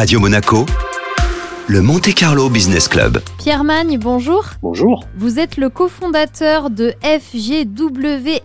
Radio Monaco, le Monte Carlo Business Club. Pierre Magne, bonjour. Bonjour. Vous êtes le cofondateur de FGWRS.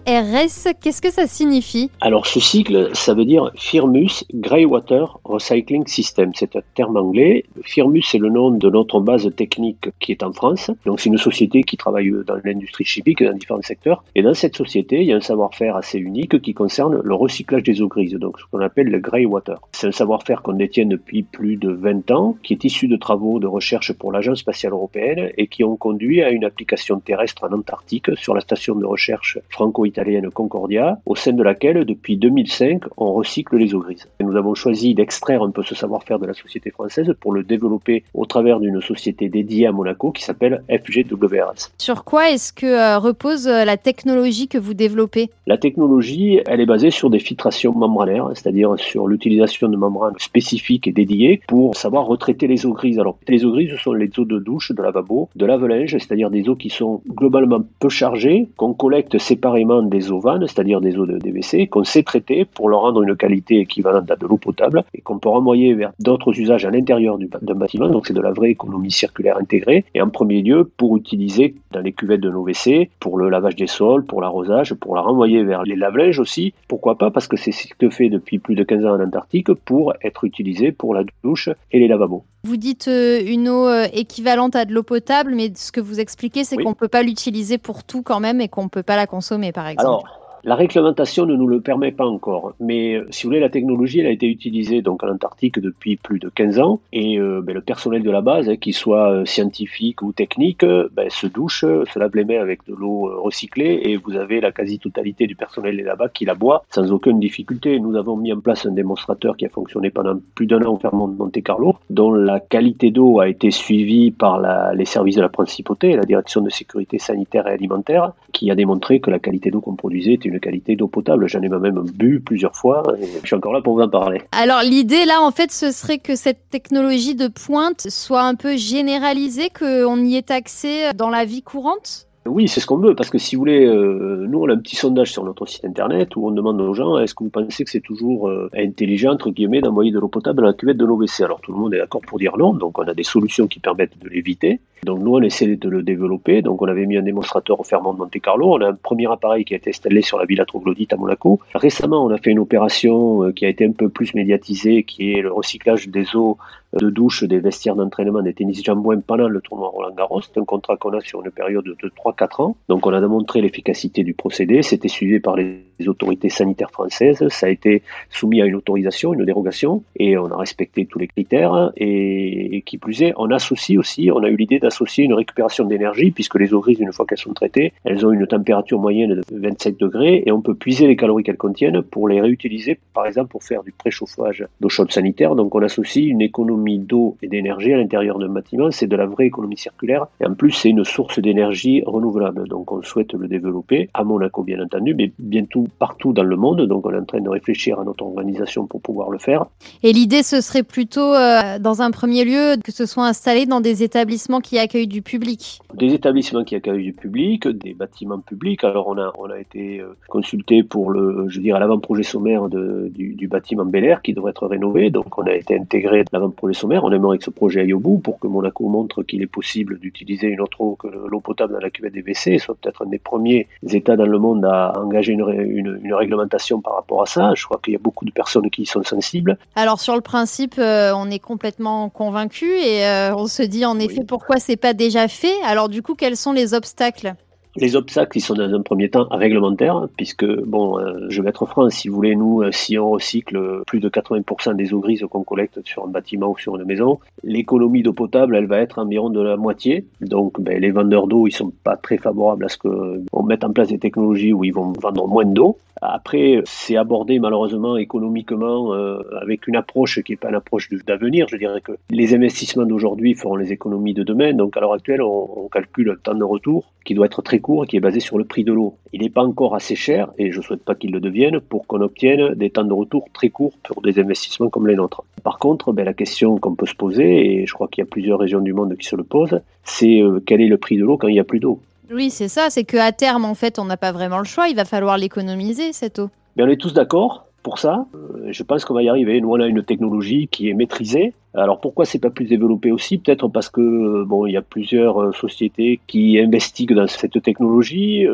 Qu'est-ce que ça signifie? Alors ce cycle, ça veut dire Firmus Greywater Recycling System. C'est un terme anglais. Firmus, c'est le nom de notre base technique qui est en France. Donc c'est une société qui travaille dans l'industrie chimique dans différents secteurs. Et dans cette société, il y a un savoir-faire assez unique qui concerne le recyclage des eaux grises, donc ce qu'on appelle le Greywater. C'est un savoir-faire qu'on détient depuis plus de 20 ans, qui est issu de travaux de recherche pour l'Agence spatiale européenne et qui ont conduit à une application terrestre en Antarctique sur la station de recherche franco-italienne Concordia, au sein de laquelle, depuis 2005, on recycle les eaux grises. Et nous avons choisi d'extraire un peu ce savoir-faire de la société française pour le développer au travers d'une société dédiée à Monaco qui s'appelle FGWRS. Sur quoi est-ce que euh, repose euh, la technologie que vous développez? La technologie, elle est basée sur des filtrations membranaires, c'est-à-dire sur l'utilisation de membranes spécifiques et dédiées pour savoir retraiter les eaux grises alors, les eaux grises, sont les eaux de douche, de lavabo, de lave-linge, c'est-à-dire des eaux qui sont globalement peu chargées, qu'on collecte séparément des eaux vannes, c'est-à-dire des eaux de DVC, qu'on sait traiter pour leur rendre une qualité équivalente à de l'eau potable et qu'on peut renvoyer vers d'autres usages à l'intérieur d'un bâtiment. Donc, c'est de la vraie économie circulaire intégrée. Et en premier lieu, pour utiliser dans les cuvettes de nos WC, pour le lavage des sols, pour l'arrosage, pour la renvoyer vers les lave-linges aussi. Pourquoi pas? Parce que c'est ce que fait depuis plus de 15 ans en Antarctique pour être utilisé pour la douche et les lavabos. Vous dites euh, une eau euh, équivalente à de l'eau potable, mais ce que vous expliquez, c'est qu'on ne peut pas l'utiliser pour tout quand même et qu'on ne peut pas la consommer, par exemple. La réglementation ne nous le permet pas encore, mais euh, si vous voulez, la technologie elle a été utilisée donc en Antarctique depuis plus de 15 ans et euh, ben, le personnel de la base, hein, qu'il soit euh, scientifique ou technique, ben, se douche, se lave les mains avec de l'eau recyclée et vous avez la quasi-totalité du personnel là-bas qui la boit sans aucune difficulté. Nous avons mis en place un démonstrateur qui a fonctionné pendant plus d'un an au ferment de Monte Carlo, dont la qualité d'eau a été suivie par les services de la principauté, la direction de sécurité sanitaire et alimentaire, qui a démontré que la qualité d'eau qu'on produisait était une qualité d'eau potable. J'en ai même bu plusieurs fois et je suis encore là pour vous en parler. Alors l'idée là, en fait, ce serait que cette technologie de pointe soit un peu généralisée, qu'on y ait accès dans la vie courante? Oui, c'est ce qu'on veut, parce que si vous voulez, euh, nous on a un petit sondage sur notre site internet où on demande aux gens est-ce que vous pensez que c'est toujours euh, intelligent, entre guillemets, d'envoyer de l'eau potable dans la cuvette de nos WC Alors tout le monde est d'accord pour dire non, donc on a des solutions qui permettent de l'éviter. Donc nous on essaie de le développer, donc on avait mis un démonstrateur au ferment de Monte Carlo, on a un premier appareil qui a été installé sur la Villa Troglodyte à Monaco. Récemment on a fait une opération euh, qui a été un peu plus médiatisée, qui est le recyclage des eaux de douche des vestiaires d'entraînement des tennis jambouins pendant le tournoi Roland Garros. C'est un contrat qu'on a sur une période de 3-4 ans. Donc on a démontré l'efficacité du procédé. C'était suivi par les autorités sanitaires françaises. Ça a été soumis à une autorisation, une dérogation, et on a respecté tous les critères. Et, qui plus est, on associe aussi, on a eu l'idée d'associer une récupération d'énergie, puisque les eaux grises, une fois qu'elles sont traitées, elles ont une température moyenne de 27 degrés, et on peut puiser les calories qu'elles contiennent pour les réutiliser, par exemple, pour faire du préchauffage d'eau chaude sanitaire. Donc on associe une économie d'eau et d'énergie à l'intérieur d'un bâtiment, c'est de la vraie économie circulaire. Et en plus, c'est une source d'énergie renouvelable. Donc, on souhaite le développer à Monaco, bien entendu, mais bientôt partout dans le monde. Donc, on est en train de réfléchir à notre organisation pour pouvoir le faire. Et l'idée, ce serait plutôt, euh, dans un premier lieu, que ce soit installé dans des établissements qui accueillent du public. Des établissements qui accueillent du public, des bâtiments publics. Alors, on a, on a été euh, consulté pour le, je veux dire, l'avant-projet sommaire de, du, du, bâtiment Bel Air qui devrait être rénové. Donc, on a été intégré l'avant-projet sommaire. On aimerait que ce projet aille au bout pour que Monaco montre qu'il est possible d'utiliser une autre eau que l'eau potable dans la cuvette des WC, soit peut-être un des premiers États dans le monde à engager une, une, réglementation par rapport à ça. Je crois qu'il y a beaucoup de personnes qui y sont sensibles. Alors sur le principe, euh, on est complètement convaincu et euh, on se dit en effet pourquoi c'est pas déjà fait? Alors du coup, quels sont les obstacles? Les obstacles, ils sont dans un premier temps réglementaires, puisque, bon, euh, je vais être franc, si vous voulez, nous, euh, si on recycle plus de 80% des eaux grises qu'on collecte sur un bâtiment ou sur une maison, l'économie d'eau potable, elle va être environ de la moitié. Donc, ben, les vendeurs d'eau, ils sont pas très favorables à ce qu'on mette en place des technologies où ils vont vendre moins d'eau. Après, c'est abordé malheureusement économiquement euh, avec une approche qui n'est pas une approche d'avenir. Je dirais que les investissements d'aujourd'hui feront les économies de demain. Donc à l'heure actuelle, on, calcule un temps de retour qui doit être très court qui est basé sur le prix de l'eau. Il n'est pas encore assez cher, et je ne souhaite pas qu'il le devienne, pour qu'on obtienne des temps de retour très courts pour des investissements comme les nôtres. Par contre, ben, la question qu'on peut se poser, et je crois qu'il y a plusieurs régions du monde qui se le posent, c'est euh, quel est le prix de l'eau quand il n'y a plus d'eau? Oui, c'est ça. C'est qu'à terme, en fait, on n'a pas vraiment le choix. Il va falloir l'économiser, cette eau. Mais on est tous d'accord pour ça. Euh, je pense qu'on va y arriver. Nous, on a une technologie qui est maîtrisée. Alors pourquoi c'est pas plus développé aussi? Peut-être parce que bon, il y a plusieurs sociétés qui investiguent dans cette technologie.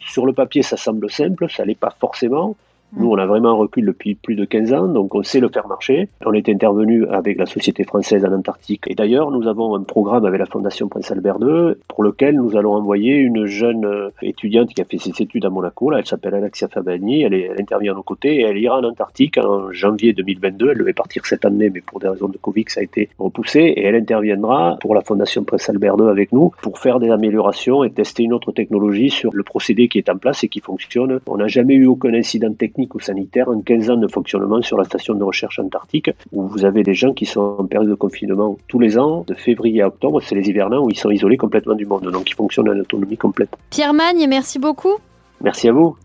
sur le papier, ça semble simple, ça l'est pas forcément. Nous, on a vraiment un recul depuis plus de 15 ans, donc on sait le faire marcher. On est intervenu avec la société française en Antarctique. Et d'ailleurs, nous avons un programme avec la Fondation Prince Albert II pour lequel nous allons envoyer une jeune euh, étudiante qui a fait ses études à Monaco. Elle s'appelle Alexia Fabani. Elle, elle intervient à nos côtés et elle ira en Antarctique en janvier 2022. Elle devait partir cette année, mais pour des raisons de Covid, ça a été repoussé. Et elle interviendra pour la Fondation Prince Albert II avec nous pour faire des améliorations et tester une autre technologie sur le procédé qui est en place et qui fonctionne. On n'a jamais eu aucun incident technique ou sanitaire, en 15 ans de fonctionnement sur la station de recherche antarctique, où vous avez des gens qui sont en période de confinement tous les ans, de février à octobre, c'est les hivernants où ils sont isolés complètement du monde, donc ils fonctionnent en autonomie complète. Pierre Magne, merci beaucoup. Merci à vous.